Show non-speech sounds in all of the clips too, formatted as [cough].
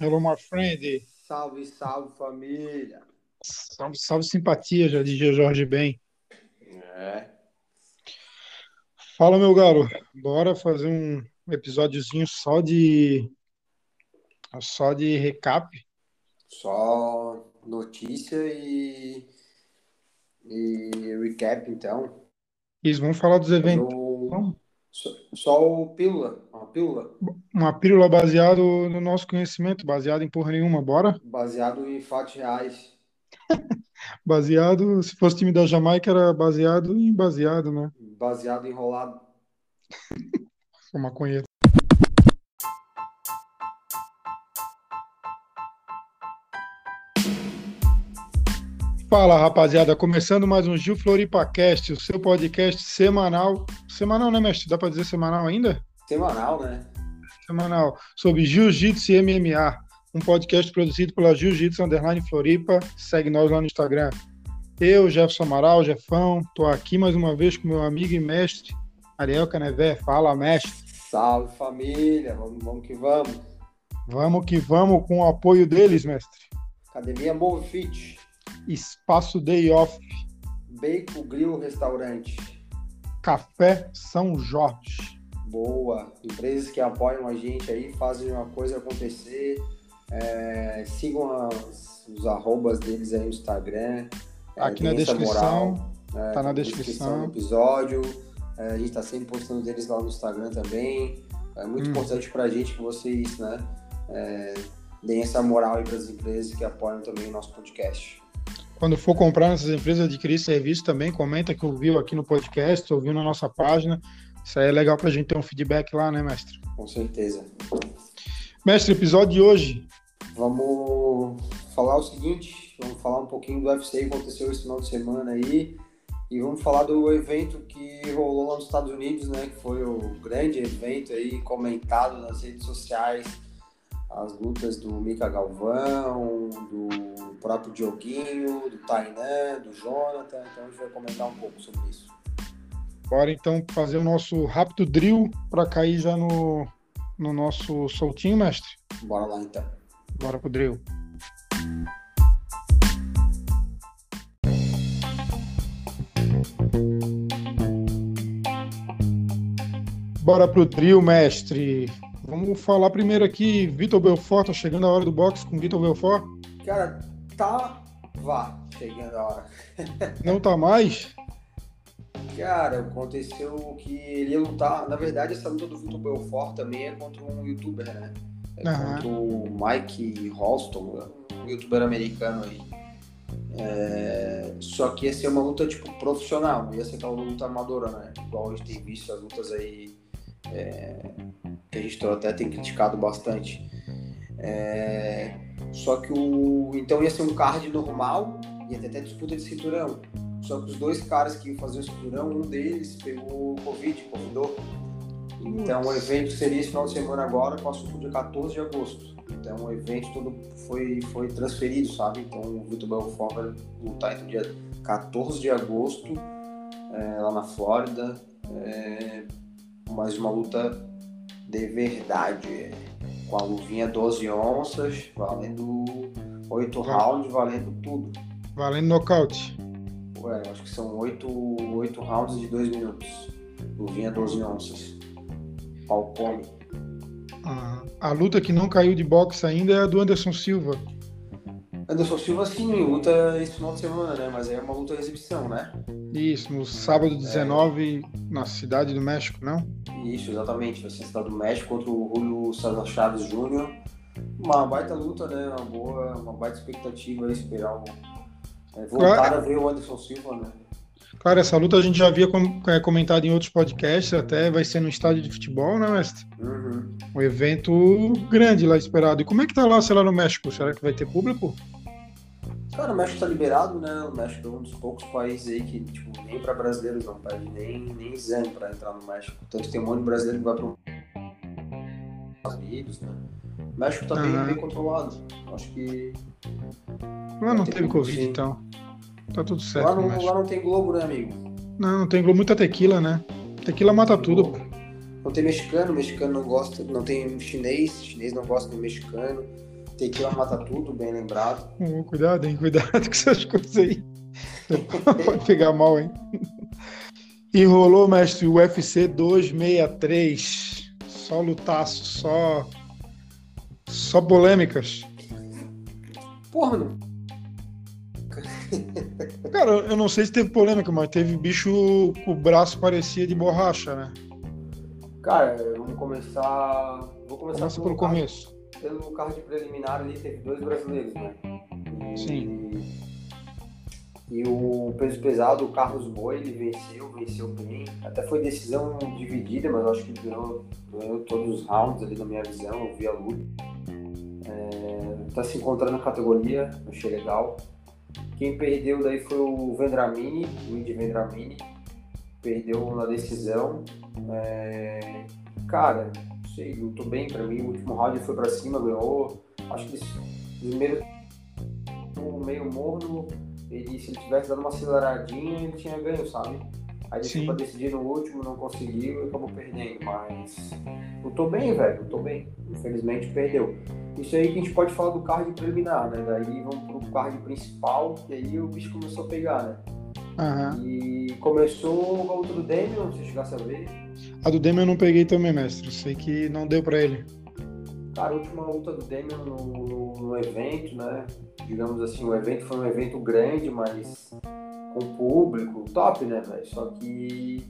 Hello, my friend. Salve, salve família. Salve, salve simpatia, já dizia Jorge Ben. É, Fala, meu galo. Bora fazer um episódiozinho só de só de recap. só notícia e, e recap então. Isso, vamos falar dos eventos. No, Vamos. Só, só o pílula, uma pílula Uma pílula baseado no nosso conhecimento, baseado em porra nenhuma. Bora? baseado em fatos reais. [laughs] Baseado, se fosse time da Jamaica, era baseado em baseado, né? Baseado em enrolado. [laughs] Sou maconheiro. Fala, rapaziada. Começando mais um Gil FloripaCast, o seu podcast semanal. Semanal, né, mestre? Dá pra dizer semanal ainda? Semanal, né? Semanal. Sobre Jiu-Jitsu e MMA. Um podcast produzido pela Jiu-Jitsu Underline Floripa. Segue nós lá no Instagram. Eu, Jefferson Amaral, Jefão, tô aqui mais uma vez com meu amigo e mestre, Ariel Canevé. Fala, mestre. Salve família, vamos, vamos que vamos. Vamos que vamos com o apoio deles, mestre. Academia Move Fit, Espaço Day Off, Bacon Grill Restaurante. Café São Jorge. Boa. Empresas que apoiam a gente aí, fazem uma coisa acontecer. É, sigam as- os arrobas deles aí no Instagram. É, Aqui na descrição, moral, é, tá na do descrição. episódio. É, a gente tá sempre postando deles lá no Instagram também. É muito Hum. importante pra gente que vocês, né, é, deem essa moral aí pras empresas que apoiam também o nosso podcast. Quando for comprar nessas empresas, adquirir serviço também, comenta que ouviu aqui no podcast, ouviu na nossa página. Isso aí é legal pra gente ter um feedback lá, né, mestre? Com certeza. Mestre, episódio de hoje. Vamos falar o seguinte, vamos falar um pouquinho do UFC que aconteceu esse final de semana aí e vamos falar do evento que rolou lá nos Estados Unidos, né, que foi o grande evento aí comentado nas redes sociais, as lutas do Mika Galvão, do próprio Dioguinho, do Tainan, do Jonathan, então a gente vai comentar um pouco sobre isso. Bora então fazer o nosso rápido drill para cair já no, no nosso soltinho, mestre. Bora lá então. Bora pro drill. Bora pro drill, mestre. Vamos falar primeiro aqui, Vitor Belfort, tá chegando a hora do boxe com Vitor Belfort. Cara, tá, vá, chegando a hora. [laughs] Não tá mais? Cara, aconteceu que ele ia lutar. Na verdade, essa luta do Vitor Belfort também é contra um youtuber, né? É contra o Mike Holston, um youtuber americano aí. É, Só que ia ser uma luta tipo profissional, ia ser aquela luta amadora, né? Igual a gente tem visto as lutas aí é, que a gente até tem criticado bastante. É, Só que o. Então ia ser um card normal, ia ter até disputa de cinturão. Só que os dois caras que iam fazer o cinturão, um deles pegou Covid, convidou. Então o evento seria esse final de semana agora, passou pro dia 14 de agosto. Então o evento todo foi, foi transferido, sabe? Então o Vitor Belfort vai lutar entre o dia 14 de agosto, é, lá na Flórida. É, mais uma luta de verdade. com a luvinha 12 onças, valendo 8 rounds, valendo tudo. Valendo nocaute. Ué, acho que são 8, 8 rounds de 2 minutos. Luvinha 12 onças. Pau come. Ah, a luta que não caiu de boxe ainda é a do Anderson Silva. Anderson Silva, sim, luta esse final de semana, né? Mas aí é uma luta de exibição, né? Isso, no sábado 19, na cidade do México, não? Isso, exatamente. Vai ser Cidade do México contra o Julio César Chaves Júnior. Uma baita luta, né? Uma boa, uma baita expectativa aí, esperar o. É, voltar Claro. a ver o Anderson Silva, né? Cara, essa luta a gente já havia é, comentado em outros podcasts, até vai ser no estádio de futebol, né, mestre? Uhum. Um evento grande lá esperado. E como é que tá lá, sei lá, no México? Será que vai ter público? Cara, o México tá liberado, né? O México é um dos poucos países aí que, tipo, nem pra brasileiros não pede nem, nem exame pra entrar no México. Tanto que tem um monte de brasileiro que vai pro Estados Unidos, né? O México tá bem, Aham. bem controlado. Acho que Lá não Tem teve Covid, então. Tá tudo certo lá não, lá não tem Globo, né, amigo? Não, não tem muita tequila, né? Tequila mata tudo. Não tem mexicano, mexicano não gosta, não tem chinês, chinês não gosta de mexicano. Tequila mata tudo, bem lembrado. Oh, cuidado, hein? Cuidado com essas coisas aí. [laughs] Pode pegar mal, hein? Enrolou, mestre, o UFC 263. Só lutaço, só. Só polêmicas. Porra, não. Cara, eu não sei se teve polêmica, mas teve bicho com o braço parecia de borracha, né? Cara, vamos começar. Vou começar Começa pelo card, começo. Pelo card preliminar ali, teve dois brasileiros, né? E, Sim. E o peso pesado, o Carlos Boi, ele venceu, venceu bem. Até foi decisão dividida, mas eu acho que ele ganhou, ganhou todos os rounds ali na minha visão, eu vi a luta. É, tá se encontrando na categoria, achei legal. Quem perdeu daí foi o Vendramini, o Indy Vendramini. Perdeu na decisão. É, cara, sei, lutou bem pra mim. O último round ele foi pra cima, ganhou. Acho que esse primeiro meio morno, ele, se ele tivesse dado uma aceleradinha, ele tinha ganho, sabe? Aí deixou pra decidir no último, não conseguiu e acabou perdendo. Mas lutou bem, velho, lutou bem. Infelizmente perdeu. Isso aí que a gente pode falar do card preliminar, né? Daí vamos pro card principal, e aí o bicho começou a pegar, né? E começou a luta do Damian, se chegasse a ver. A do Demi eu não peguei também, mestre. Sei que não deu pra ele. Cara, a última luta do Damian no, no, no evento, né? Digamos assim, o evento foi um evento grande, mas com público, top, né, velho? Só que,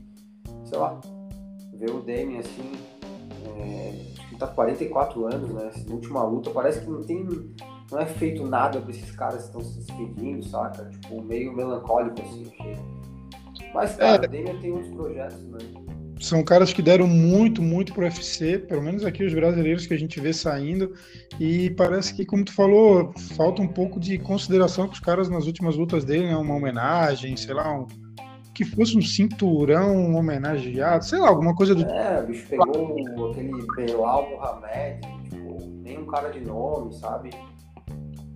sei lá, ver o Damian assim, é, acho que tá com 44 anos, né? Essa última luta, parece que não tem. Não é feito nada pra esses caras que estão se despedindo, saca? Tipo, meio melancólico assim, achei. Mas, cara, o Damian tem outros projetos, né? São caras que deram muito, muito pro UFC, pelo menos aqui os brasileiros que a gente vê saindo. E parece que, como tu falou, falta um pouco de consideração com os caras nas últimas lutas dele, né? Uma homenagem, sei lá, um, que fosse um cinturão homenageado, sei lá, alguma coisa do É, o bicho pegou aquele Belal Mohamed, tipo, nem um cara de nome, sabe?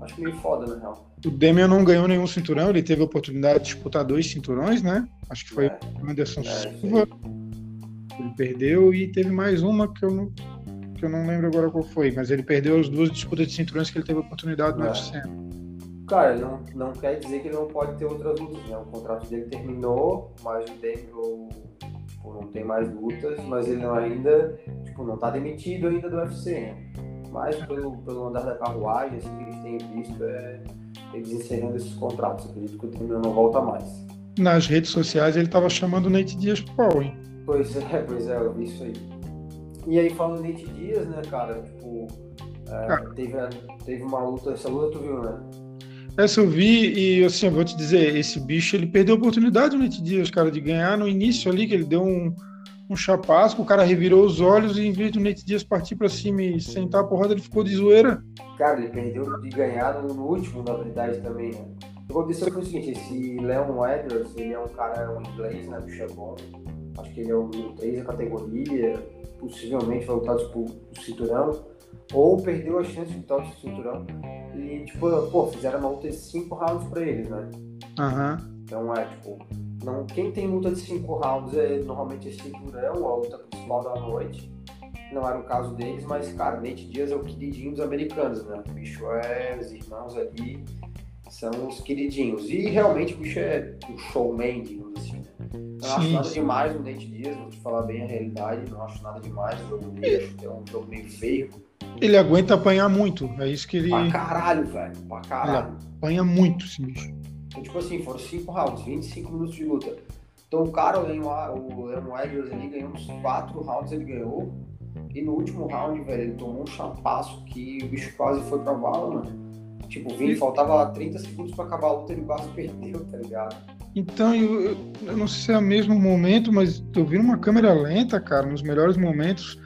Acho meio foda, na real. O Demian não ganhou nenhum cinturão, ele teve a oportunidade de disputar dois cinturões, né? Acho que foi É. o Anderson É, Silva, ele perdeu, e teve mais uma que eu não, que eu não lembro agora qual foi, mas ele perdeu as duas disputas de cinturões que ele teve a oportunidade no É. UFC. Cara, não, não quer dizer que ele não pode ter outras lutas, né? O contrato dele terminou, mas o Demian tipo, não tem mais lutas, mas ele ainda, tipo, não tá demitido ainda do UFC, né? Mas pelo, pelo andar da carruagem, assim, que gente tem visto, é eles encerrando esses contratos. Acredito que o Demian não volta mais. Nas redes sociais ele tava chamando o Nate Dias pro pau, hein? Pois é, [laughs] pois é, eu vi isso aí. E aí falando Nate Dias, né, cara, tipo, é, Cara. teve, teve uma luta, essa luta tu viu, né? Essa eu vi e assim, eu vou te dizer, esse bicho ele perdeu a oportunidade, o Nate Dias, cara, de ganhar no início ali, que ele deu um, um chapasco, o cara revirou os olhos e em vez do Nate Dias partir pra cima e sentar a porrada, ele ficou de zoeira. Cara, ele perdeu de ganhar no, último, na verdade, também, né? O que aconteceu foi o seguinte, esse Leon Edwards, ele é um cara um inglês, né, é bom. Acho que ele é o número 3 da categoria, possivelmente vai lutar tipo, o cinturão, ou perdeu a chance de lutar o cinturão. E, tipo, pô, fizeram uma luta de 5 rounds pra eles, né? Aham. Então é tipo, não, quem tem luta de 5 rounds é normalmente esse cinturão, a luta principal da noite. Não era o caso deles, mas cara, Nate Dias é o queridinho dos americanos, né? O bicho é, os irmãos ali são os queridinhos. E realmente o bicho é um showman, digamos assim, né? Não acho Sim, nada sim. demais no Nate Dias, vou te falar bem a realidade, não acho nada demais o jogo dele, acho que é um jogo meio feio. Ele aguenta apanhar muito, é isso que ele, Pra ele caralho, velho, pra caralho. apanha muito, esse bicho. Então, tipo assim, foram 5 rounds, 25 minutos de luta. Então o cara, o Leon Edwards, ele ganhou uns 4 rounds, ele ganhou. E no último round, velho, ele tomou um chapaço que o bicho quase foi pra bala, mano. Tipo, E- faltava 30 segundos pra acabar a luta, ele quase perdeu, tá ligado? Então, eu, eu- eu não sei se é o mesmo momento, mas eu vi numa câmera lenta, cara, nos melhores momentos,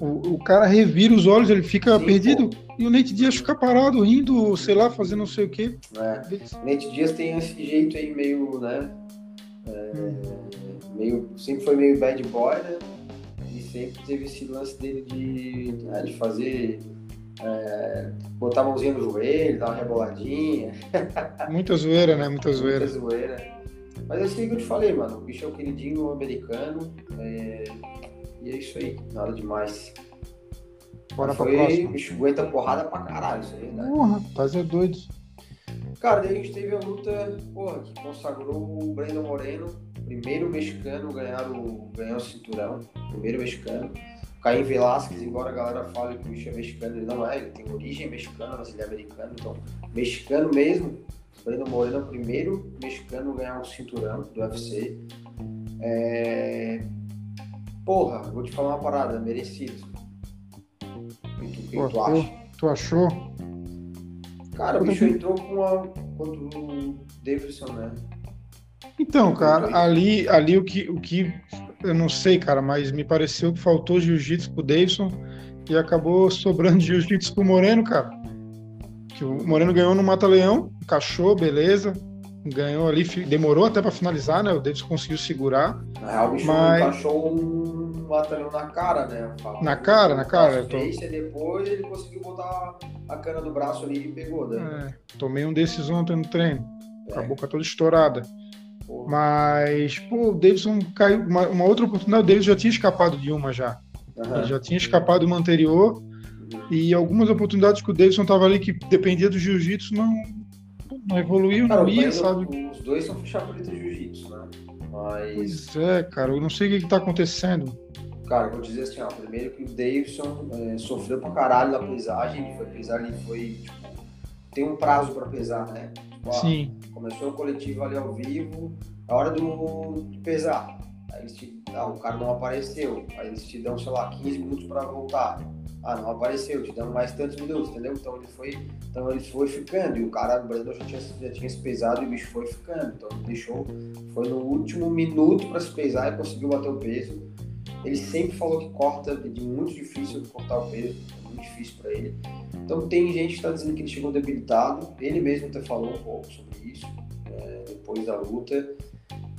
o, o cara revira os olhos, ele fica Sim, perdido, e o Nate Dias fica parado, rindo, sei lá, fazendo não sei o quê. Né? Nate Dias tem esse jeito aí meio, né? é, meio, sempre foi meio bad boy, né? E sempre teve esse lance dele de, né, de fazer. é, botar a mãozinha no joelho, dar uma reboladinha. [laughs] Muita zoeira, né? Muita zoeira. Muita zoeira. Mas é isso que eu te falei, mano. O bicho é o queridinho americano. é, E é isso aí, nada demais. Bora pra Foi, próxima. bicho, aguenta porrada pra caralho, isso aí, né? Porra, rapaz, é doido. Cara, daí a gente teve a luta, porra, que consagrou o Brandon Moreno, primeiro mexicano a ganhar o, ganhar o cinturão, primeiro mexicano. Caim Velasquez, embora a galera fale que o bicho é mexicano, ele não é, ele tem origem mexicana, mas ele é americano, então, mexicano mesmo. Brandon Moreno é o primeiro mexicano a ganhar o cinturão do UFC. É... Porra, vou te falar uma parada, merecido. O que, que Pô, tu acha? Tu achou? Cara, o bicho entrou com a. contra o Davidson, né? Então, cara, ali, ali o que, o que eu não sei, cara, mas me pareceu que faltou jiu-jitsu pro Davidson e acabou sobrando [laughs] jiu-jitsu pro Moreno, cara. Que o Moreno ganhou no Mata-Leão, encaixou, beleza. Ganhou ali, demorou até pra finalizar, né? O Davidson conseguiu segurar. Na real, o bicho Mas- encaixou um batalhão na cara, né? Na cara, na cara, tô- e depois ele conseguiu botar a cana do braço ali e pegou, né? É, tomei um desses ontem no treino, com a É. boca toda estourada. Porra. Mas, pô, o Davidson caiu. Uma, uma outra oportunidade, o Davidson já tinha escapado de uma já. Aham. Ele já tinha escapado uma anterior. E algumas oportunidades que o Davidson tava ali que dependia do jiu-jitsu não, não evoluiu, Cara, não ia, sabe? Os dois são faixa-preta de jiu-jitsu, né? Mas, Pois é, cara, eu não sei o que, que tá acontecendo. cara, eu vou dizer assim, ó, primeiro que o Davidson é, sofreu pra caralho na pesagem, ele foi pesar, ele foi, tipo, tem um prazo pra pesar, né? Tipo, Sim, Começou o coletivo ali ao vivo, a hora do de pesar. Aí eles te, ah, o cara não apareceu. Aí eles te dão, sei lá, 15 minutos para voltar. Ah, não apareceu, te dão mais tantos minutos, entendeu? Então ele foi, então ele foi ficando. E o cara, o Brandon já tinha, já tinha se pesado e o bicho foi ficando. Então ele deixou, foi no último minuto para se pesar e conseguiu bater o peso. Ele sempre falou que corta, de muito difícil cortar o peso, é muito difícil para ele. Então tem gente que está dizendo que ele chegou debilitado. Ele mesmo até falou um pouco sobre isso é, depois da luta.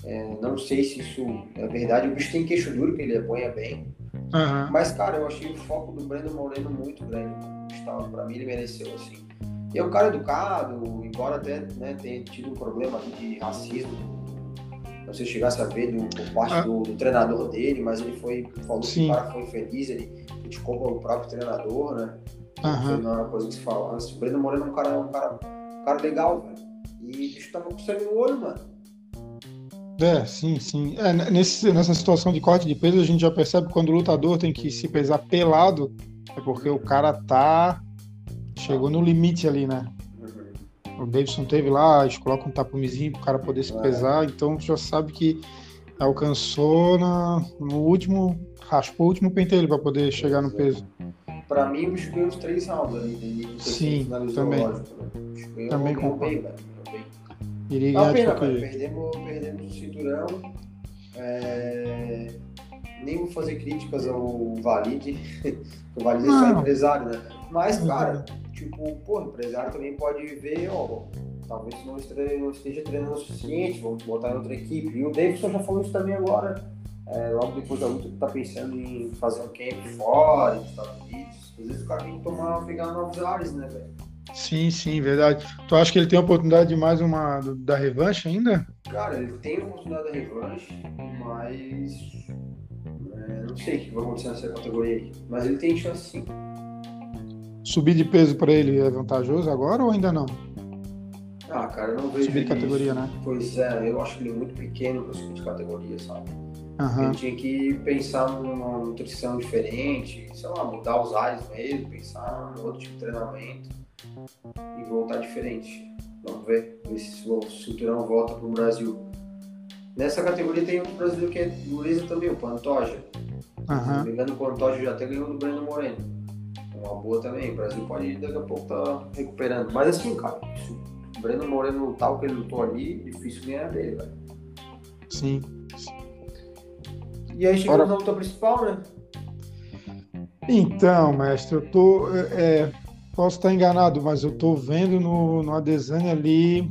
É, não sei se isso é verdade. O bicho tem queixo duro, que ele apanha bem. Aham. Mas, cara, eu achei o foco do Brandon Moreno muito grande. Gustavo. Pra mim, ele mereceu, assim. E é um cara educado, embora até né, tenha tido um problema de racismo. Não sei se chegasse a ver do, por parte Ah. do, do treinador dele, mas ele foi, falou que Sim. o cara foi feliz, ele criticou o próprio treinador, né? Aham. Não era uma coisa que se falasse. O Breno Moreno é um cara, um cara, um cara legal, velho. E o bicho tava com sangue no olho, mano. É, sim, sim. É, nesse, nessa situação de corte de peso, a gente já percebe quando o lutador tem que se pesar pelado, é porque o cara tá. Chegou no limite ali, né? O Davidson teve lá, eles colocam um tapumezinho pro cara poder se É. pesar, então já sabe que alcançou na, no último. raspou o último pentelho para poder chegar no peso. Pra mim, bicho ganhou os três rounds ali. Se Sim, também. lógico, né? Também concordo. Iria ganhar de pena, velho. jeito. Perdemos, perdemos o cinturão. É... Nem vou fazer críticas ao Valide, [laughs] o Valide é só Não. empresário, né? Mas, Uhum. cara, tipo, pô, empresário também pode ver, ó, talvez não esteja, não esteja treinando o suficiente, vamos botar em outra equipe. E o Davidson já falou isso também agora, é, logo depois da luta, que tá pensando em fazer um camp fora, nos Estados Unidos. Às vezes o cara tem que tomar, pegar novos ares, né, velho? Sim, sim, verdade. Tu acha que ele tem a oportunidade de mais uma da revanche ainda? Cara, ele tem a oportunidade da revanche, mas. é, não sei o que vai acontecer nessa categoria aí. Mas ele tem chance sim. Subir de peso para ele é vantajoso agora ou ainda não? Ah, cara, eu não vejo. Subir de categoria, né? Pois é, eu acho ele muito pequeno pra subir de categoria, sabe? Aham. Ele tinha que pensar numa nutrição diferente, sei lá, mudar os ares mesmo, pensar em outro tipo de treinamento e voltar diferente. Vamos ver, ver se o cinturão volta pro Brasil. Nessa categoria tem outro brasileiro que é dureza também, o Pantoja. Se não me engano, o Pantoja já até ganhou do Breno Moreno. Uma boa também. O Brasil pode daqui a pouco tá recuperando. Mas assim, cara, se o Breno Moreno lutar o que ele lutou ali, difícil ganhar dele, velho. Sim. E aí chegamos Bora. na luta principal, né? Então, mestre, eu tô. é, posso estar enganado, mas eu tô vendo no, no Adesanya ali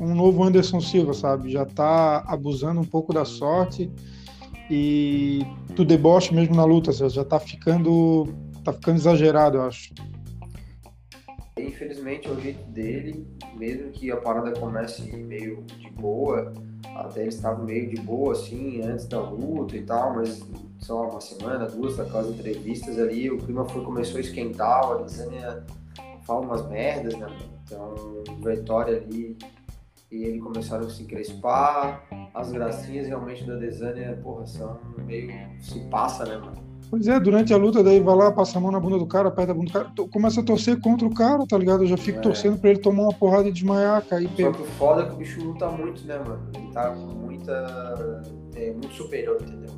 um novo Anderson Silva, sabe? Já tá abusando um pouco da sorte e do deboche mesmo na luta, já tá ficando. tá ficando exagerado, eu acho. Infelizmente é o jeito dele, mesmo que a parada comece meio de boa, até ele estava meio de boa assim antes da luta e tal, mas lá, uma semana, duas, daquelas entrevistas ali, o clima foi, começou a esquentar, a Desânia fala umas merdas, né? Então, o Vitória ali e ele começaram a se crespar, as gracinhas realmente da Desânia, porra, são meio. se passa, né, mano? Pois é, durante a luta, daí vai lá, passa a mão na bunda do cara, aperta a bunda do cara, começa a torcer contra o cara, tá ligado? Eu já fico é. torcendo pra ele tomar uma porrada e desmaiar, cair. Só que o foda é que o bicho luta muito, né, mano? Ele tá com muita. É muito superior, entendeu?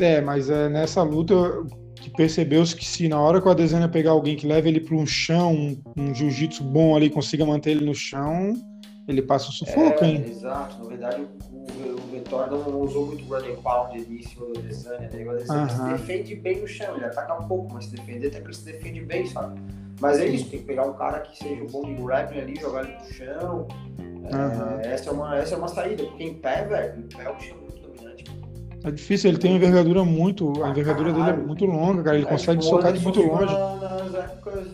É, mas é nessa luta que percebeu-se que se na hora que o Adesanya pegar alguém que leva ele para um chão, um, um jiu-jitsu bom ali, consiga manter ele no chão, ele passa o sufoco, é, hein? Exato, na verdade o, o, o Vitória não usou muito running pound ali em cima do Adesanya, né? O Adesanya se defende bem no chão, ele ataca um pouco, mas se defender até que ele se defende bem, sabe? Mas é isso, tem que pegar um cara que seja bom de grappling ali, jogar ele no chão. Uhum. É, essa, é uma, essa é uma saída, porque em pé, velho, em pé é o chão é difícil, ele tem uma envergadura muito. A envergadura dele é muito longa, cara. Ele é, consegue socar de muito longe. Nas épocas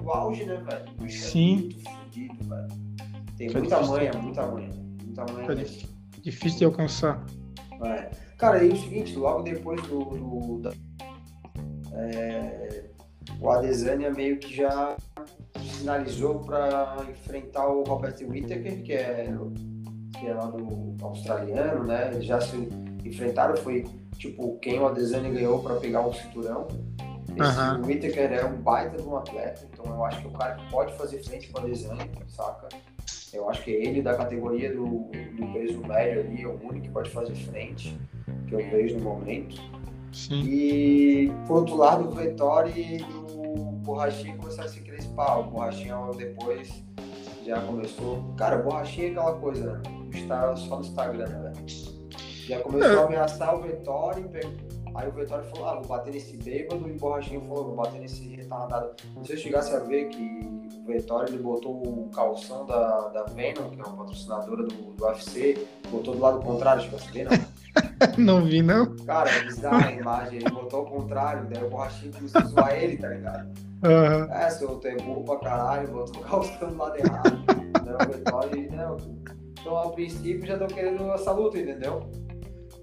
do auge, né, velho? Sim. É muito velho. Tem é muita manha, muita manha. Muita manha. É difícil de alcançar. É. Cara, e o seguinte, logo depois do. do da, é, o Adesanya meio que já sinalizou para enfrentar o Robert Whittaker, que é, que é lá do australiano, né? Ele já se enfrentaram foi tipo quem o Adesanya ganhou para pegar o cinturão. Esse uhum. Whittaker é um baita de um atleta, então eu acho que é o cara que pode fazer frente com o Adesanya, saca? Eu acho que ele da categoria do, do peso médio ali é o único que pode fazer frente, que eu vejo no momento. Sim. E por outro lado, o Vettori e o Borrachinha começaram a se crespar. O Borrachinha depois já começou. Cara, o Borrachinha é aquela coisa, né? Está só no Instagram, né, velho? Já começou a ameaçar o Vettori, aí o Vettori falou, ah, vou bater nesse bêbado, e o Borrachinho falou, vou bater nesse retardado. Não sei se chegasse a ver que Vettori ele botou o calção da, da Venom, que é uma patrocinadora do, do UFC, botou do lado contrário, chegou a ver, não? [laughs] não vi, não. Cara, é bizarra a imagem, ele botou ao contrário, daí o Borrachinho começou a zoar ele, tá ligado? Uhum. É, seu, tu é burro pra caralho, botou o calção do lado errado. daí o Vettori, não. Então, ao princípio, já estão querendo essa luta, entendeu?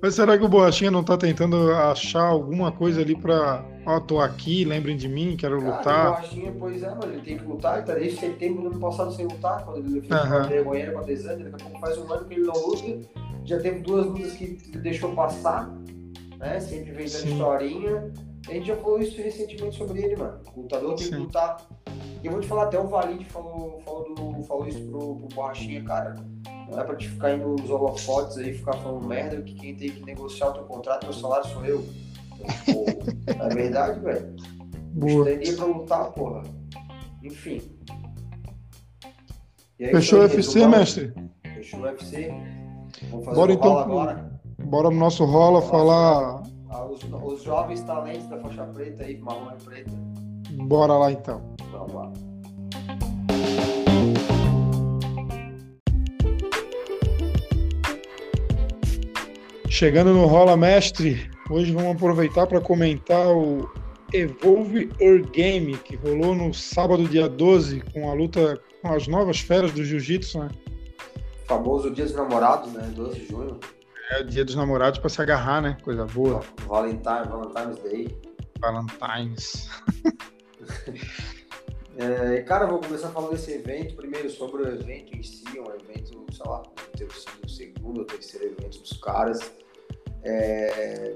Mas será que o Borrachinha não tá tentando achar alguma coisa ali pra. Ó, oh, tô aqui, lembrem de mim, quero Cara, lutar. O Borrachinha, pois é, mano, ele tem que lutar, ele tá desde setembro do ano passado sem lutar, quando ele fez uhum. a vergonha com a Desante, daqui a pouco faz um ano que ele não luta, já teve duas lutas que ele deixou passar, né? Sempre vem dando historinha. A gente já falou isso recentemente sobre ele, mano. O lutador tem Sim. que lutar. E eu vou te falar, até o Valide falou, falou, do, falou isso pro, pro Borrachinha, cara não é pra te ficar indo nos holofotes aí, ficar falando merda, que quem tem que negociar o teu contrato, teu salário sou eu. Pô, é verdade, velho. Gostaria pra lutar, porra. Enfim. Fechou o UFC, mestre? Fechou o UFC. Vamos fazer bora, então, agora. Bora no nosso rola falar. Ah, os, os, jovens talentos da faixa preta aí, marrom e preta. Bora lá então. Vamos lá. Chegando no Rola Mestre, hoje vamos aproveitar para comentar o Evolve Your Game, que rolou no sábado, dia 12, com a luta com as novas feras do Jiu-Jitsu, né? famoso Dia dos Namorados, né? 12 de junho. É, o Dia dos Namorados para se agarrar, né? Coisa boa. Valentine, Valentine's Day. Valentine's. [laughs] é, cara, vou começar falando desse evento. Primeiro sobre o evento em si, um evento, sei lá, o segundo ou terceiro evento dos caras. É,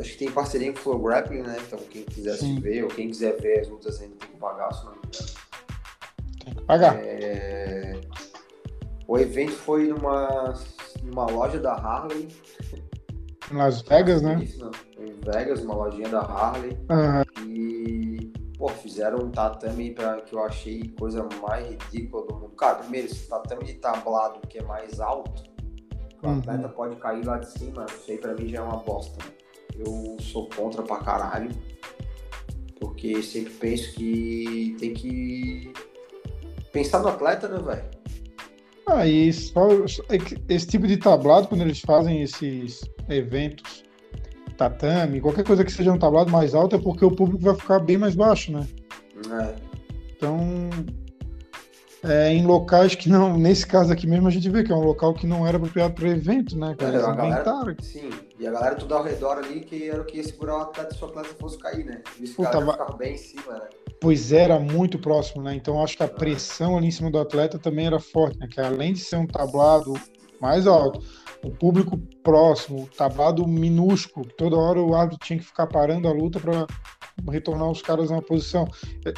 acho que tem parceria com o Flow Grappling, né? Então quem quiser Sim. se ver ou quem quiser ver as lutas ainda tem que pagar, se não me engano. Tem que pagar. É, o evento foi numa, numa loja da Harley. Em Las Vegas, né? Isso, não. Em Vegas, uma lojinha da Harley. Uhum. E, pô, fizeram um tatame pra, que eu achei coisa mais ridícula do mundo. Cara, primeiro, esse tatame de tablado que é mais alto, o uhum. atleta pode cair lá de cima, isso aí pra mim já é uma bosta. Eu sou contra pra caralho, porque sempre penso que tem que pensar no atleta, né, velho? Ah, e só esse tipo de tablado, quando eles fazem esses eventos, tatame, qualquer coisa que seja um tablado mais alto, é porque o público vai ficar bem mais baixo, né? É. Então, é, em locais que não, nesse caso aqui mesmo, a gente vê que é um local que não era apropriado para evento, né, cara? É, galera, sim, E a galera tudo ao redor ali que era o que ia segurar o atleta se o atleta fosse cair, né? Eles Puta, ficaram, bem em cima, né? Pois era muito próximo, né? Então acho que a pressão ali em cima do atleta também era forte, né? Que além de ser um tablado mais alto, o público próximo, o tablado minúsculo, toda hora o árbitro tinha que ficar parando a luta para retornar os caras na posição.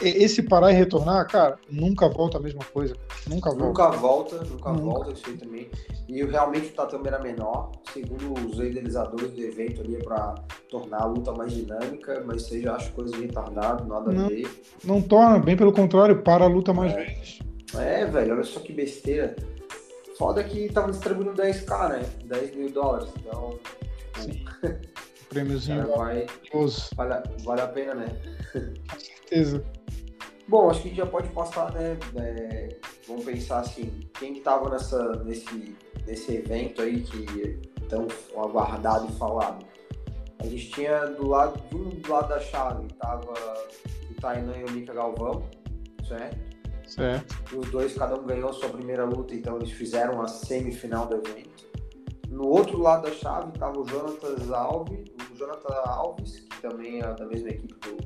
Esse parar e retornar, cara, nunca volta a mesma coisa. Nunca volta. Nunca volta, nunca, Nunca. volta isso aí também. E realmente o tatame era menor, segundo os idealizadores do evento ali, é pra tornar a luta mais dinâmica, mas aí já acho coisa de retardado, nada a Não. ver. Não torna, bem pelo contrário, para a luta mais vezes. É, velho, olha só que besteira. Foda que tava distribuindo 10k, né? 10 mil dólares. Então, Sim. [laughs] Prêmiozinho vai, vale, a- vale a pena, né? com certeza. Bom, acho que a gente já pode passar, né? é, vamos pensar assim, quem que tava nessa, nesse, nesse evento aí que tão aguardado e falado? A gente tinha do lado, de um do lado da chave, tava o Tainan e o Mika Galvão, certo? Certo. E os dois, cada um ganhou a sua primeira luta, então eles fizeram a semifinal do evento. No outro lado da chave estava o Jonatas Alves, o Jonathan Alves, que também é da mesma equipe do,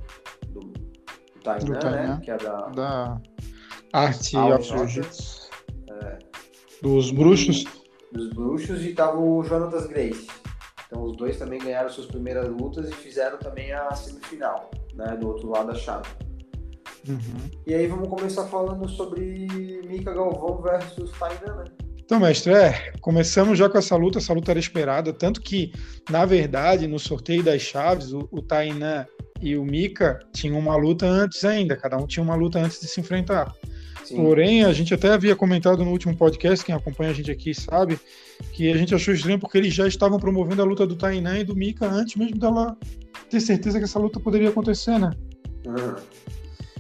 do, do Tainan, Do Tainan. né? Que é da. Da arte of nota. Jiu-Jitsu. Dos bruxos. Dos bruxos e tava o Jonatas Grace. Então os dois também ganharam suas primeiras lutas e fizeram também a semifinal, né? Do outro lado da chave. Uhum. E aí vamos começar falando sobre Mika Galvão versus Tainan, né? Então, mestre, é, começamos já com essa luta, essa luta era esperada, tanto que, na verdade, no sorteio das chaves, o, o Tainan e o Mika tinham uma luta antes ainda, cada um tinha uma luta antes de se enfrentar. Sim. Porém, a gente até havia comentado no último podcast, quem acompanha a gente aqui sabe, que a gente achou estranho porque eles já estavam promovendo a luta do Tainan e do Mika antes mesmo dela ter certeza que essa luta poderia acontecer, né? Uhum.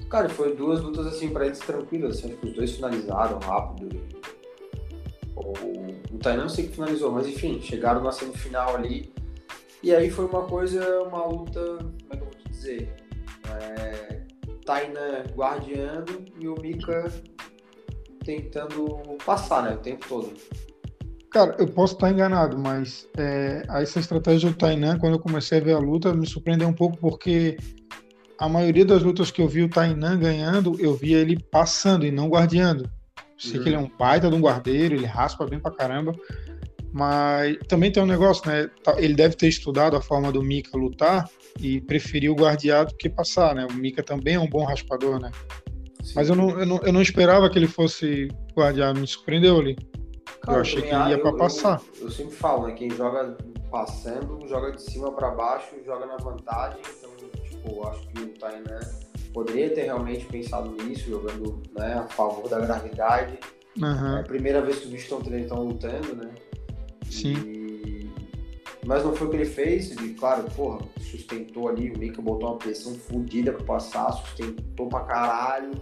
Cara, foi duas lutas assim pra eles tranquilas, assim, acho que os dois finalizaram rápido. O, Tainan não sei que finalizou, mas enfim, chegaram na semifinal ali. E aí foi uma coisa, uma luta, como é que eu vou te dizer? É, Tainan guardiando e o Mika tentando passar, né, o tempo todo. Cara, eu posso estar enganado, mas é, essa estratégia do Tainan, quando eu comecei a ver a luta, me surpreendeu um pouco porque a maioria das lutas que eu vi o Tainan ganhando, eu via ele passando e não guardeando. Sei Uhum. que ele é um baita de um guardeiro, ele raspa bem pra caramba, mas também tem um negócio, né? tá- Ele deve ter estudado a forma do Mika lutar e preferiu guardear do que passar, né? O Mika também é um bom raspador, né? Mas eu não, eu não, eu não esperava que ele fosse guardear, me surpreendeu ali. Eu achei que ele ia ah, pra eu- passar. Eu, eu sempre falo, né? Quem joga passando, joga de cima pra baixo, joga na vantagem. Então, tipo, eu acho que o Tainan poderia ter realmente pensado nisso, jogando né, a favor da gravidade. É Aham, a primeira vez que os bichos estão lutando, né? sim. E- Mas não foi o que ele fez. Ele, claro, porra, sustentou ali. O Mika botou uma pressão fodida pra passar, sustentou pra caralho,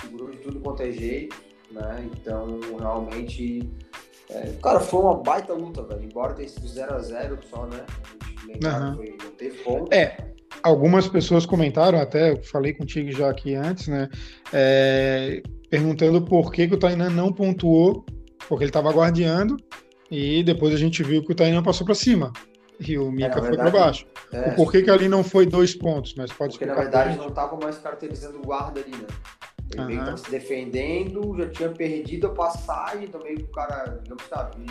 segurou de tudo quanto é jeito, né? Então, realmente. é, cara, foi uma baita luta, velho. Embora tenha sido 0x0 só, né? Que foi- não teve ponto. É, algumas pessoas comentaram, até eu falei contigo já aqui antes, né? é, perguntando por que, que o Tainan não pontuou, porque ele estava guardeando, e depois a gente viu que o Tainan passou para cima. E o Mika É, foi para baixo. É, O porquê que ali não foi dois pontos, mas pode Porque na verdade não tava mais caracterizando o guarda ali, né? Ele meio que se defendendo, já tinha perdido a passagem, também o cara, digamos tá, ele,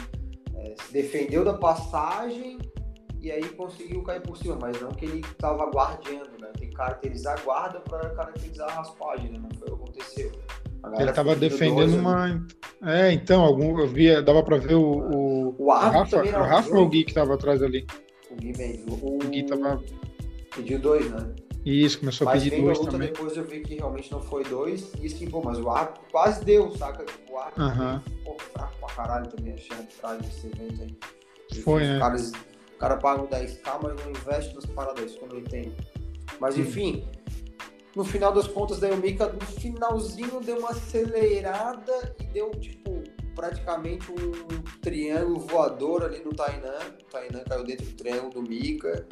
é, se defendeu da passagem e aí conseguiu cair por cima, mas não que ele tava guardeando, né? Tem que caracterizar a guarda para caracterizar a raspagem, né? Não foi o que aconteceu. Ele estava defendendo dois uma. É, então, algum, eu via, dava para ver o, o, O Rafa, o Rafa ou o Gui que estava atrás ali? O Gui Mendes. O, O Gui tava. Pediu dois, né? Isso, começou a Mas pedir a dois luta também. depois eu vi que realmente não foi dois. E isso que, pô, mas o árbitro quase deu, saca? O árbitro Aham. pô, fraco pra caralho também, achei a arbitragem desse evento aí. Foi, né? os caras, o cara paga o 10k, mas não investe nas paradas, eu não entendo. Mas enfim, no final das contas, daí o Mika, no finalzinho, deu uma acelerada e deu, tipo, praticamente um triângulo voador ali no Tainan. O Tainan caiu dentro do triângulo do Mika.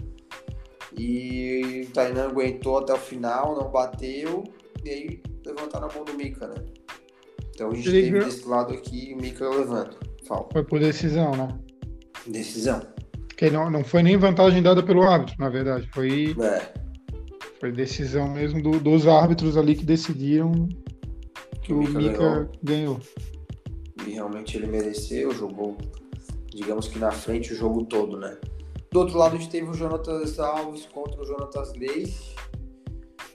E o Tainan aguentou até o final, não bateu. E aí levantaram a mão do Mika, né? Então a gente Ele teve desse lado aqui o Mika levanta. Fala. Foi por decisão, né? Decisão. Que não, não foi nem vantagem dada pelo árbitro, na verdade. Foi, É, foi decisão mesmo do- dos árbitros ali que decidiram que o Mika Mika ganhou. ganhou. e realmente ele mereceu, jogou, digamos que na frente o jogo todo, né? Do outro lado a gente teve o Jonatas Alves contra o Jonatas Grace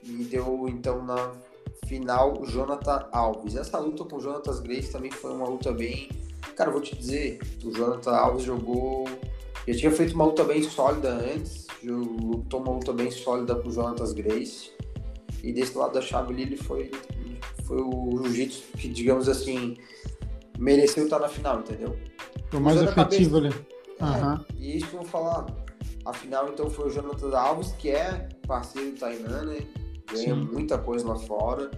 e deu então na final o Jonathan Alves. Essa luta com o Jonatas Grace também foi uma luta bem. Cara, vou te dizer, o Jonathan Alves jogou. Já tinha feito uma luta bem sólida antes, lutou uma luta bem sólida com o Jonatas Grace. E desse lado da chave ali, ele foi, foi o jiu-jitsu que, digamos assim, mereceu estar na final, entendeu? Foi mais efetivo ali. É, Aham. E isso que eu vou falar. A final, então, foi o Jonathan Alves, que é parceiro do Tainan, né? Ganha Sim. muita coisa lá fora.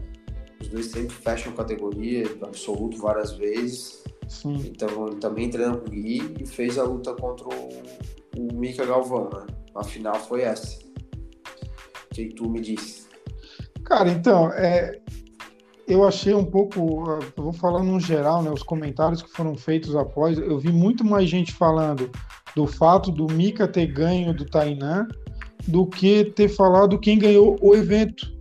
Os dois sempre fecham categoria, absoluto, várias vezes. Sim. Então, ele também treina com o Gui e fez a luta contra o, o Mika Galvão, né? A final foi essa. O que tu me disse? Cara, então, é, eu achei um pouco, vou falar no geral, né, os comentários que foram feitos após, eu vi muito mais gente falando do fato do Mika ter ganho do Tainan do que ter falado quem ganhou o evento.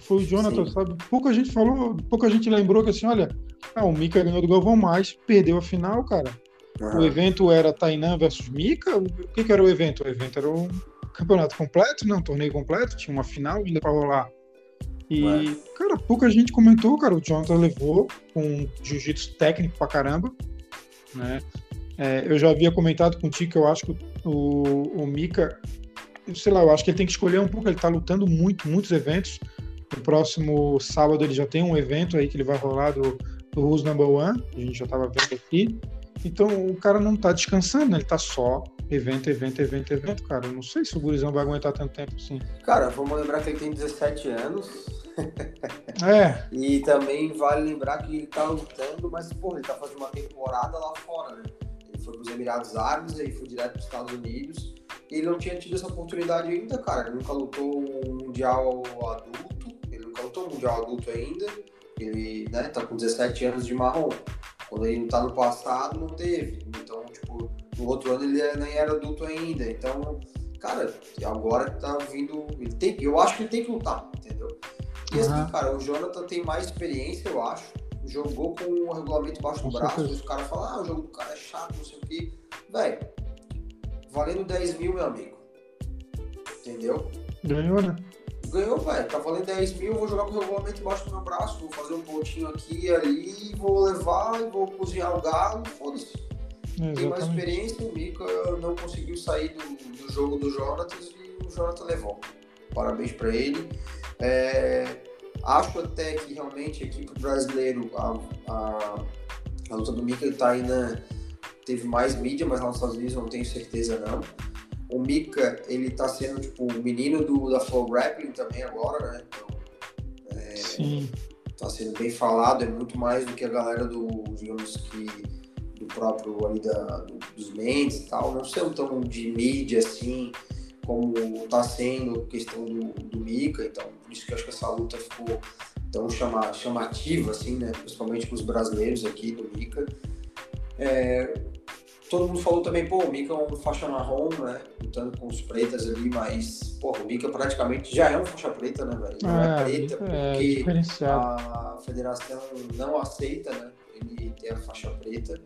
Foi o Jonathan, Sim. sabe? Pouca gente falou, pouca gente lembrou que assim, olha, ah, o Mika ganhou do Galvão, mas perdeu a final, cara. O Aham. evento era Tainan versus Mika? O que, que era o evento? O evento era um campeonato completo, né? Um torneio completo, tinha uma final ainda pra rolar. E, Ué. cara, pouca gente comentou, cara. O Jonathan levou com jiu-jitsu técnico pra caramba, né? É, eu já havia comentado contigo que eu acho que o, o Mika, sei lá, eu acho que ele tem que escolher um pouco. Ele tá lutando muito, muitos eventos. No próximo sábado ele já tem um evento aí que ele vai rolar do, do Who's Number One, a gente já tava vendo aqui. Então o cara não tá descansando? Ele tá só evento, evento, evento, evento, cara. Eu não sei se o Gurizão vai aguentar tanto tempo assim. Cara, vamos lembrar que ele tem 17 anos. É, [laughs] E também vale lembrar que ele tá lutando, mas, pô, ele tá fazendo uma temporada lá fora, né? Ele foi pros Emirados Árabes, aí foi direto pros Estados Unidos. E ele não tinha tido essa oportunidade ainda, cara. Ele nunca lutou um Mundial adulto. Ele nunca lutou um Mundial adulto ainda. Ele, né, tá com 17 anos de marrom. Quando ele lutar no passado, não teve. Então, tipo, no outro ano ele nem era adulto ainda. Então, cara, agora que tá vindo. Ele tem, eu acho que ele tem que lutar, entendeu? E assim, Aham. cara, o Jonathan tem mais experiência, eu acho. Jogou com o regulamento embaixo do braço. Os caras falam, ah, o jogo do cara é chato, não sei o quê. Velho, valendo 10 mil, meu amigo. Entendeu? ganhou, né? Ganhou, velho. Tá valendo 10 mil, vou jogar com o regulamento embaixo do meu braço. Vou fazer um pontinho aqui e ali, vou levar e vou cozinhar o galo, foda-se. Tem mais experiência, o Mika não conseguiu sair do, do jogo do Jonatas e o Jonathan levou. Parabéns para ele. É, acho até que realmente a equipe brasileiro, a, a, a luta do Mika e Taina teve mais mídia, mas lá nos Estados Unidos não tenho certeza não. O Mika, ele tá sendo tipo o menino do, da Flow Grappling também agora, né? Então, Sim. tá sendo bem falado, é muito mais do que a galera do, digamos que, do próprio ali da, do- dos Mendes e tal, não são tão de mídia assim, como tá sendo a questão do, do Mika, então por isso que eu acho que essa luta ficou tão chama, chamativa, assim, né, principalmente para os brasileiros aqui do Mika. É, todo mundo falou também, pô, o Mika é um faixa marrom, né, lutando com os pretas ali, mas, pô, o Mika praticamente já é um faixa preta, né, velho, não é, É, preta, é porque diferenciado. a federação não aceita né, ele ter a faixa preta.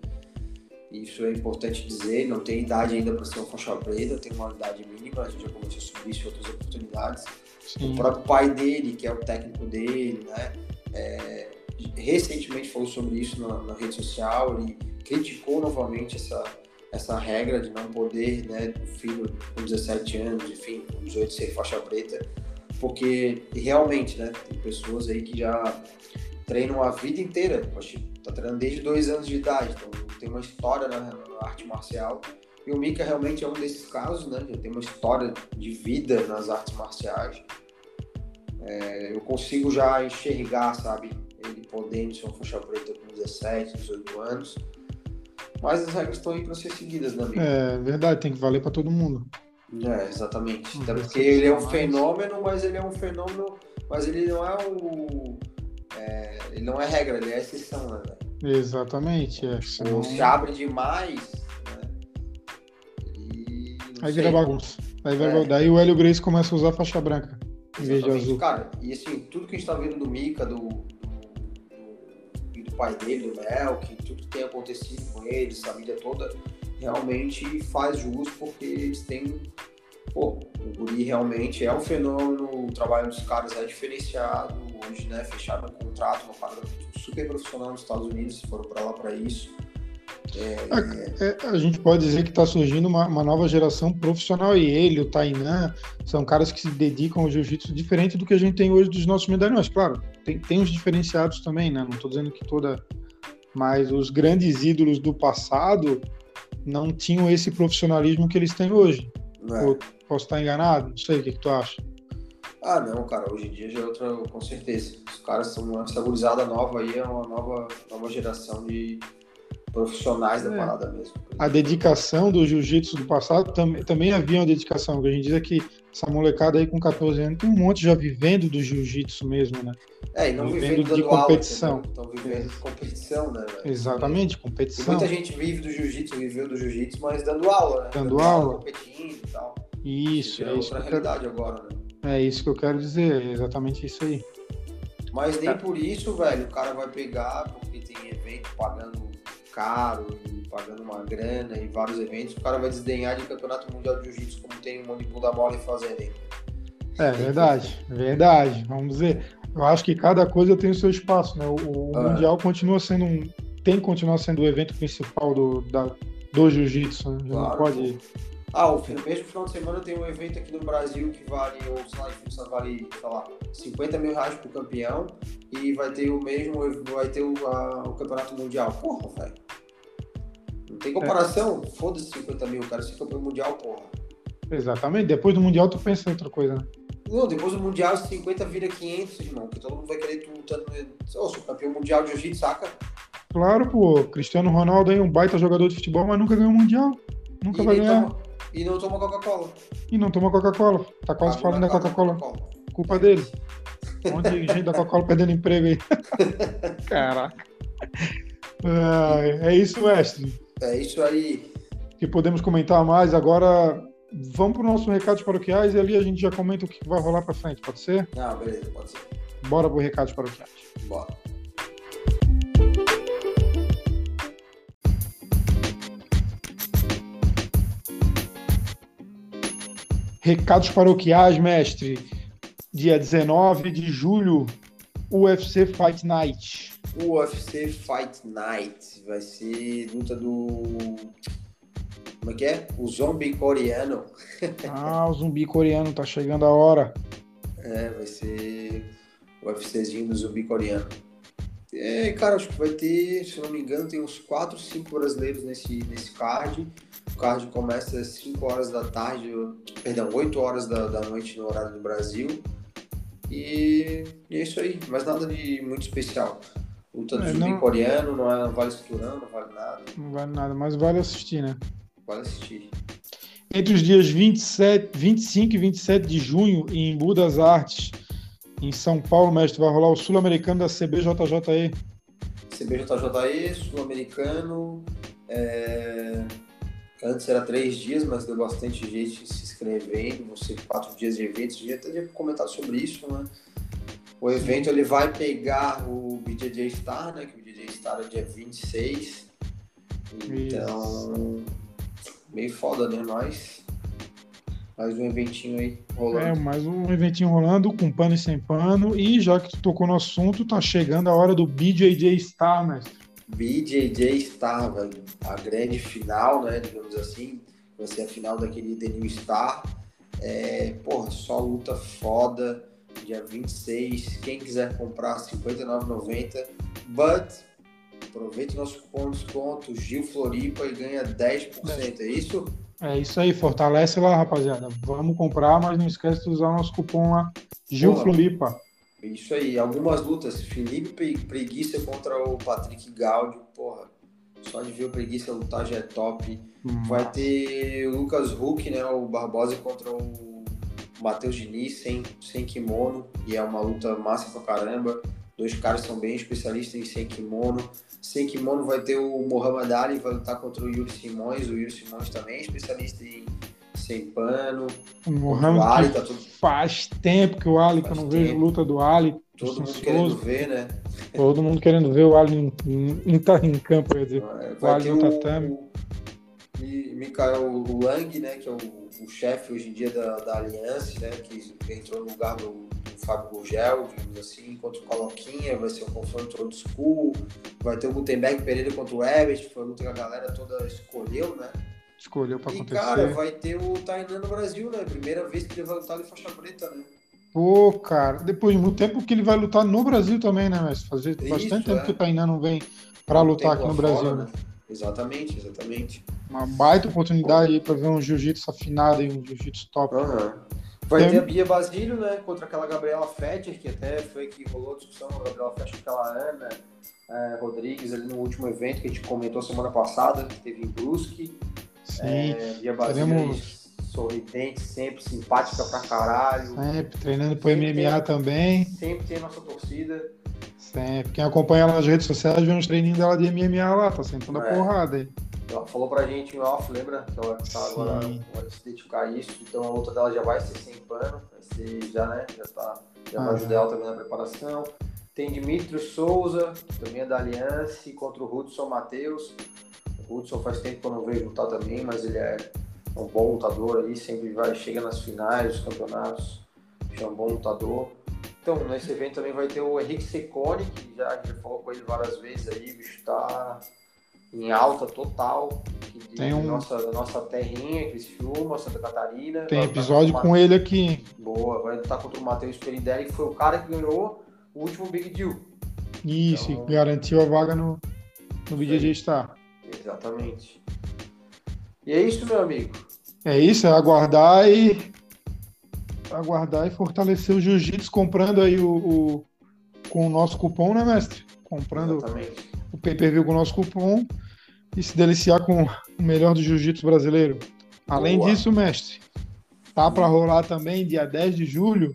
Isso é importante dizer, não tem idade ainda para ser uma faixa preta, tem uma idade mínima, a gente já conversou sobre isso em outras oportunidades. Sim. O próprio pai dele, que é o técnico dele, né, é, recentemente falou sobre isso na, na rede social, ele criticou novamente essa, essa regra de não poder, né, o filho com 17 anos, enfim, com 18 ser faixa preta, porque realmente, né, tem pessoas aí que já treinam a vida inteira, que tá treinando desde dois anos de idade, então tem uma história na, na arte marcial. E o Mika realmente é um desses casos, né? Já tem uma história de vida nas artes marciais. É, eu consigo já enxergar, sabe, ele podendo ser um faixa preta com 17, 18 anos. Mas as regras estão aí para ser seguidas, né, amigo? É verdade, tem que valer para todo mundo. É, exatamente. Até porque ele é um mais. fenômeno, mas ele é um fenômeno, mas ele não é o. é, ele não é regra, ele é exceção, né? Exatamente, é. Tipo, senão- se abre demais, né? Aí vira bagunça. Aí vai, é. Daí o Hélio Grace começa a usar faixa branca em vez de azul. Cara, e assim, tudo que a gente tá vendo do Mika, do, pai dele, do Melk, tudo que tem acontecido com eles, a mídia toda, realmente faz jus porque eles têm. Pô, o Guri realmente é um fenômeno, o trabalho dos caras é diferenciado. Hoje, né, fecharam um contrato, uma parada super profissional nos Estados Unidos, foram para lá para isso. É, é, a gente pode dizer que está surgindo uma, uma, nova geração profissional e ele, o Tainan, são caras que se dedicam ao jiu-jitsu diferente do que a gente tem hoje dos nossos medalhões. Claro, tem, tem os diferenciados também, né? Não estou dizendo que toda. Mas os grandes ídolos do passado não tinham esse profissionalismo que eles têm hoje. É. posso estar enganado? Não sei, o que, que, tu acha? Ah, não, cara, hoje em dia já é outra, com certeza. Os caras são uma essa nova aí, é uma nova, nova geração de profissionais da é. parada mesmo. A dedicação do jiu-jitsu do passado tam, também havia uma dedicação, que a gente diz é que essa molecada aí com 14 anos tem um monte já vivendo do jiu-jitsu mesmo, né? É, e não vivendo, vivendo de competição. Estão vivendo de competição, né? Exatamente, competição. E muita gente vive do jiu-jitsu, viveu do jiu-jitsu, mas dando aula, né? Dando, dando aula. Competindo e tal. Isso, é, isso. outra realidade quero... agora, né? É isso que eu quero dizer, é exatamente isso aí. Mas nem é. por isso, velho, o cara vai pegar, porque tem evento pagando caro e pagando uma grana e vários eventos, o cara vai desdenhar de campeonato mundial de jiu-jitsu como tem um monte de bunda mole fazendo aí. É verdade, verdade. Vamos dizer, eu acho que cada coisa tem o seu espaço, né? O, o ah. mundial continua sendo um, tem que continuar sendo o evento principal do, da, do jiu-jitsu. Né? Claro. Não pode ah, o mesmo final de semana tem um evento aqui no Brasil que vale, ou sei lá, vale, sei lá, 50 mil reais pro campeão e vai ter o mesmo, vai ter o, a, o campeonato mundial. Porra, velho. Não tem comparação. É. Foda-se 50 mil, cara. Se campeão mundial, porra. Exatamente. Depois do mundial tu pensa em outra coisa, né? Não, depois do mundial 50 vira 500, irmão. Porque todo mundo vai querer tu lutando. Oh, sou campeão mundial de jiu-jitsu, saca? Claro, pô. Cristiano Ronaldo é um baita jogador de futebol, mas nunca ganhou mundial. Nunca e vai ganhar. Toma e não toma Coca-Cola. E não toma Coca-Cola. Tá quase falando da Coca-Cola. Coca Culpa dele. Um monte de gente da Coca-Cola perdendo emprego aí. [laughs] Caraca. é isso, mestre. É isso aí. Que podemos comentar mais. Agora, vamos para o nosso recados paroquiais e ali a gente já comenta o que vai rolar para frente, pode ser? Ah, beleza, pode ser. Bora para o recados paroquiais. Bora. Recados paroquiais, mestre. Dia 19 de julho, UFC Fight Night. UFC Fight Night. Vai ser luta do. Como é que é? O zumbi coreano. [laughs] ah, o zumbi coreano, tá chegando a hora. É, vai ser o UFCzinho do zumbi coreano. É, cara, acho que vai ter, se não me engano, tem uns 4, 5 brasileiros nesse, nesse card. O card começa às 5 horas da tarde, perdão, 8 horas da, da noite no horário do Brasil. E, e, é isso aí, mas nada de muito especial. Luta do é, não... coreano, não, é, não vale cinturão, não vale nada. Não vale nada, mas vale assistir, né? Vale assistir. Entre os dias 27, 25 e 27 de junho, em Budas Artes, em São Paulo, mestre, vai rolar o Sul-Americano da CBJJE. CBJJE, Sul-Americano. É... Antes era três dias, mas deu bastante gente se inscrevendo. Ser quatro dias de evento. Já até comentado sobre isso, né? O evento ele vai pegar o BJJ Star, né? Que o BJJ Star é dia 26. Então, isso. meio foda, né? Mas mais um eventinho aí rolando. É, mais um eventinho rolando, com pano e sem pano. E já que tu tocou no assunto, tá chegando a hora do BJJ Star, mestre. BJJ Star. A grande final, né? Digamos assim. Vai ser a final daquele The New Star. É, porra, só luta foda. Dia 26. Quem quiser comprar, R$ 59,90. But aproveite nosso cupom de desconto, Gil Floripa, e ganha 10%. É isso? É isso aí, fortalece lá, rapaziada. Vamos comprar, mas não esquece de usar o nosso cupom lá, Gil Porra, Floripa. Isso aí, algumas lutas. Felipe Preguiça contra o Patrick Gaudio, porra. Só de ver o Preguiça lutar já é top. Hum. Vai ter o Lucas Huck, né? O Barbosa contra o Matheus Diniz sem, sem kimono. E é uma luta massa pra caramba. Dois caras são bem especialistas em sem kimono. Sem kimono vai ter o Muhammad Ali, vai lutar contra o Yuri Simões. O Yuri Simões também é especialista em sem pano. O Ali tá tudo- faz tempo que o Ali, que eu não vejo tempo. luta do Ali. Todo mundo querendo ver, né? Todo mundo querendo ver o Ali em, em, em, tá em campo, quer dizer. É, O Vai Ali no o, tatame. o Mi- Mikael Lang, né? Que é o, o chefe hoje em dia da, da Aliança, né? Que entrou no lugar do, Fábio Gurgel, digamos assim, contra o Coloquinha. Vai ser um confronto old school. Vai ter o Gutenberg Pereira contra o Ebert, que foi a luta que a galera toda escolheu, né? Escolheu pra E, acontecer. cara, vai ter o Tainan no Brasil, né? Primeira vez que ele vai lutar de faixa preta, né? Pô, cara, depois de muito tempo que ele vai lutar no Brasil também, né, mas fazer Isso, bastante tempo é. que o Tainan não vem pra lutar aqui no Brasil, fora, né? Exatamente, exatamente. Uma baita oportunidade aí pra ver um jiu-jitsu afinado e um jiu-jitsu top. Aham. Vai Tem- ter a Bia Basílio, né? Contra aquela Gabriela Fetter, que até foi que rolou discussão, a Gabriela com aquela Ana eh, Rodrigues ali no último evento que a gente comentou semana passada, que teve em Brusque. Sim, É, Bia teremos- sorridente, sempre simpática pra caralho. sempre treinando pro Sempre MMA tem- também. Sempre tem a nossa torcida. Sempre. Quem acompanha ela nas redes sociais vê uns treininhos dela de MMA lá, tá sentando a É. porrada aí. Ela falou pra gente em off, lembra? Que ela tá agora vai se dedicar a isso. Então a luta dela já vai ser sem pano. Vai ser já, né? Já, tá, já vai Aham. ajudar ela também na preparação. Tem Dimitri Souza, que também é da Aliança, contra o Hudson Matheus. O Hudson faz tempo que eu não vejo lutar também, mas ele é um bom lutador aí, sempre vai, chega nas finais dos campeonatos. É um bom lutador. Então, nesse evento também vai ter o Henrique Secone, que já, a gente já falou com ele várias vezes aí, o bicho tá em alta total. De Tem um- nossa, da nossa terrinha, Criciúma, Santa Catarina. Tem episódio com ele aqui. Boa, vai lutar contra o Matheus Perindelli, que foi o cara que ganhou o último Big Deal. Isso, Então- garantiu a vaga no, no BJJ Star. Exatamente. E é isso, meu amigo. É isso, é aguardar e aguardar e fortalecer o jiu-jitsu comprando aí o, o- com o nosso cupom, né, mestre? Comprando Exatamente. o pay-per-view com o nosso cupom e se deliciar com o melhor do jiu-jitsu brasileiro. Além Boa. disso, mestre, tá para rolar também dia 10 de julho,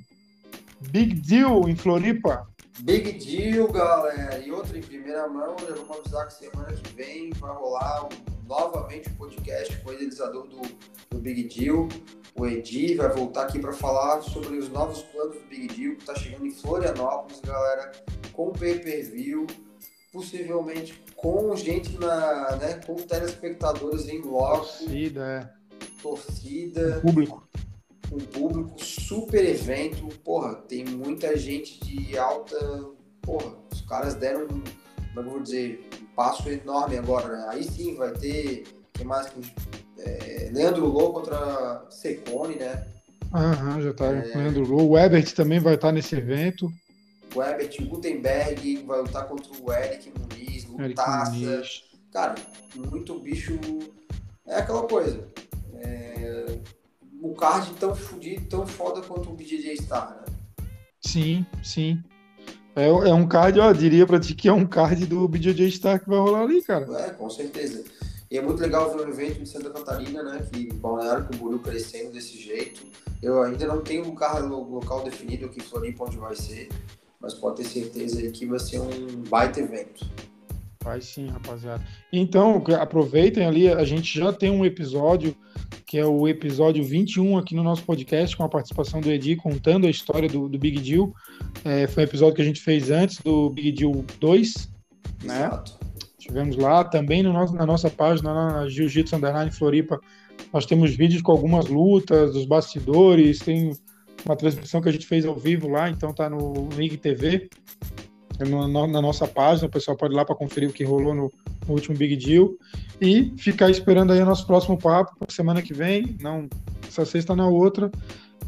Big Deal em Floripa. Big Deal, galera. E outra em primeira mão, já vamos avisar que semana que vem vai rolar um- novamente o podcast com o idealizador do, do Big Deal. O Edi vai voltar aqui para falar sobre os novos planos do Big Deal, que está chegando em Florianópolis, galera, com pay-per-view, possivelmente com gente na, né, com telespectadores em loco, Torcida, é, torcida, público. Um público super evento. Porra, tem muita gente de alta. Porra, os caras deram um, como é que eu vou dizer, um passo enorme agora, né? Aí sim vai ter. Quem mais. É, Leandro Lô contra Secone, né? Aham, já tá É. com o Leandro Lou. O Ebert também vai estar nesse evento. O Herbert Gutenberg vai lutar contra o Eric Muniz, Eric lutaça. Muniz. Cara, muito bicho. É aquela coisa. É, O card tão fudido, tão foda quanto o BJJ Star, né? Sim, sim. É, é um card, ó, diria pra ti que é um card do BJJ Star que vai rolar ali, cara. É, com certeza. E é muito legal ver um evento de Santa Catarina, né? Que Balneário Camboriú crescendo desse jeito. Eu ainda não tenho um lo- local definido aqui em Floripa onde vai ser, mas pode ter certeza aí que vai ser um baita evento. Vai sim, rapaziada. Então, aproveitem ali, a gente já tem um episódio, que é o episódio 21 aqui no nosso podcast, com a participação do Edi, contando a história do, do Big Deal. É, foi um episódio que a gente fez antes do Big Deal 2, né? Exato. Tivemos lá também no nosso, na nossa página, na Jiu-Jitsu Underline Floripa. Nós temos vídeos com algumas lutas, dos bastidores, tem uma transmissão que a gente fez ao vivo lá, então tá no Rig TV, no- na nossa página, o pessoal pode ir lá para conferir o que rolou no, no último Big Deal e ficar esperando aí o nosso próximo papo semana que vem, não essa sexta na outra,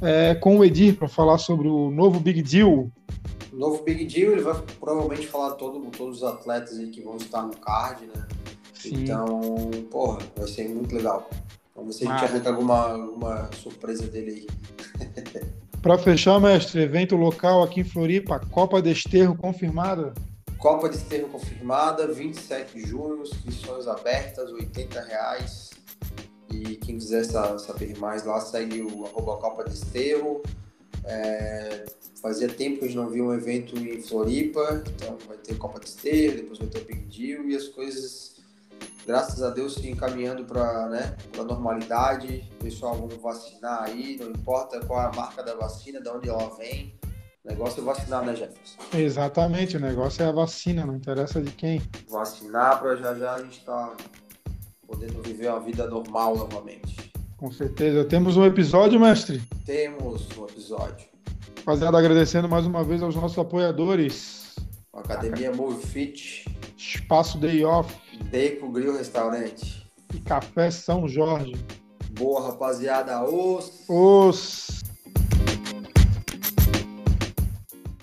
é, com o Edir para falar sobre o novo Big Deal. O novo Big Deal, ele vai provavelmente falar todo, todos os atletas aí que vão estar no card, né? Sim. Então, porra, vai ser muito legal. Vamos ver se a gente arranca alguma, alguma surpresa dele aí. [laughs] Para fechar, mestre, evento local aqui em Floripa, Copa Desterro confirmada. Copa de Esterro confirmada, 27 de junho, inscrições abertas, 80 reais. E quem quiser sa- saber mais lá, segue o arroba Copa de Esterro. É, fazia tempo que a gente não via um evento em Floripa, então vai ter Copa de Esterro, depois vai ter o Big Deal e as coisas graças a Deus, se encaminhando para né, a normalidade. Pessoal, vamos vacinar aí, não importa qual é a marca da vacina, de onde ela vem. O negócio é vacinar, né, Jefferson? Exatamente, o negócio é a vacina, não interessa de quem. Vacinar para já já a gente estar tá podendo viver uma vida normal novamente. Com certeza. Temos um episódio, mestre? Temos um episódio. Rapaziada, agradecendo mais uma vez aos nossos apoiadores. Academia Move Fit. Espaço Day Off. Deco Grill Restaurante. E Café São Jorge. Boa, rapaziada. Os. Os.